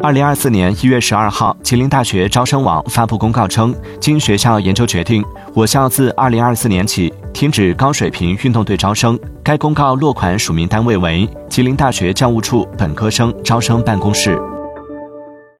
二零二四年一月十二号吉林大学招生网发布公告称经学校研究决定我校自二零二四年起停止高水平运动队招生。该公告落款署名单位为吉林大学教务处本科生招生办公室。